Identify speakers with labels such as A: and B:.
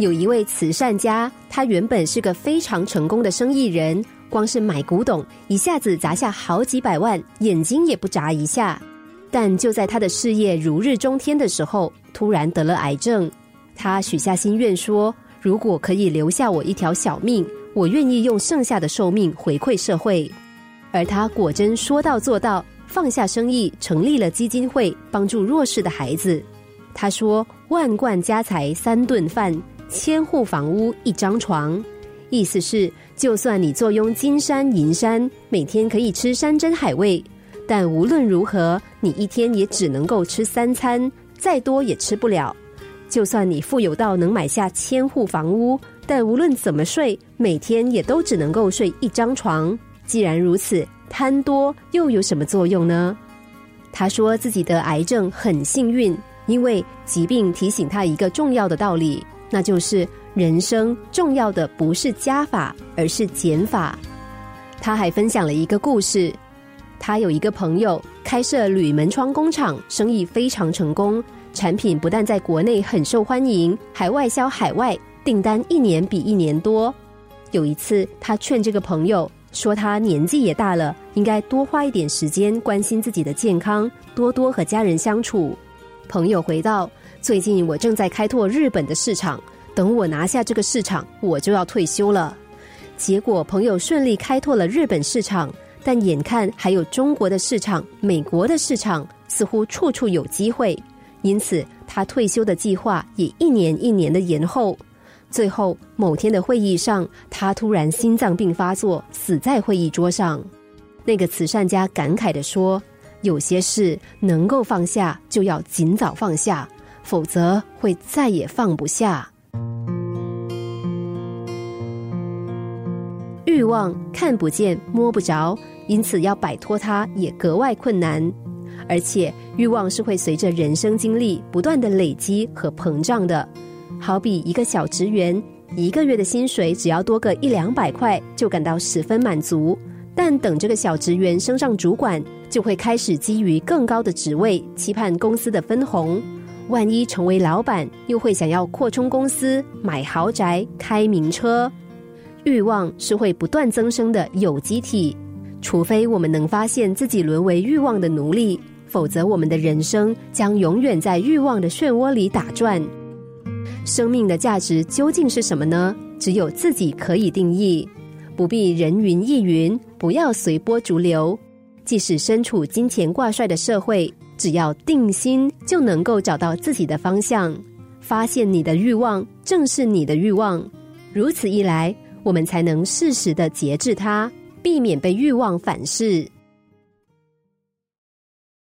A: 有一位慈善家，他原本是个非常成功的生意人，光是买古董，一下子砸下好几百万，眼睛也不眨一下。但就在他的事业如日中天的时候，突然得了癌症。他许下心愿说：“如果可以留下我一条小命，我愿意用剩下的寿命回馈社会。”而他果真说到做到，放下生意，成立了基金会，帮助弱势的孩子。他说：“万贯家财三顿饭，千户房屋一张床。”意思是，就算你坐拥金山银山，每天可以吃山珍海味。但无论如何，你一天也只能够吃三餐，再多也吃不了。就算你富有到能买下千户房屋，但无论怎么睡，每天也都只能够睡一张床。既然如此，贪多又有什么作用呢？他说自己得癌症很幸运，因为疾病提醒他一个重要的道理，那就是人生重要的不是加法，而是减法。他还分享了一个故事。他有一个朋友开设铝门窗工厂，生意非常成功，产品不但在国内很受欢迎，还外销海外，订单一年比一年多。有一次，他劝这个朋友说：“他年纪也大了，应该多花一点时间关心自己的健康，多多和家人相处。”朋友回道：“最近我正在开拓日本的市场，等我拿下这个市场，我就要退休了。”结果，朋友顺利开拓了日本市场。但眼看还有中国的市场、美国的市场，似乎处处有机会，因此他退休的计划也一年一年的延后。最后某天的会议上，他突然心脏病发作，死在会议桌上。那个慈善家感慨的说：“有些事能够放下，就要尽早放下，否则会再也放不下。”欲望看不见摸不着，因此要摆脱它也格外困难。而且欲望是会随着人生经历不断的累积和膨胀的。好比一个小职员，一个月的薪水只要多个一两百块，就感到十分满足。但等这个小职员升上主管，就会开始基于更高的职位，期盼公司的分红。万一成为老板，又会想要扩充公司，买豪宅，开名车。欲望是会不断增生的有机体，除非我们能发现自己沦为欲望的奴隶，否则我们的人生将永远在欲望的漩涡里打转。生命的价值究竟是什么呢？只有自己可以定义，不必人云亦云，不要随波逐流。即使身处金钱挂帅的社会，只要定心，就能够找到自己的方向。发现你的欲望，正是你的欲望。如此一来。我们才能适时的节制它，避免被欲望反噬。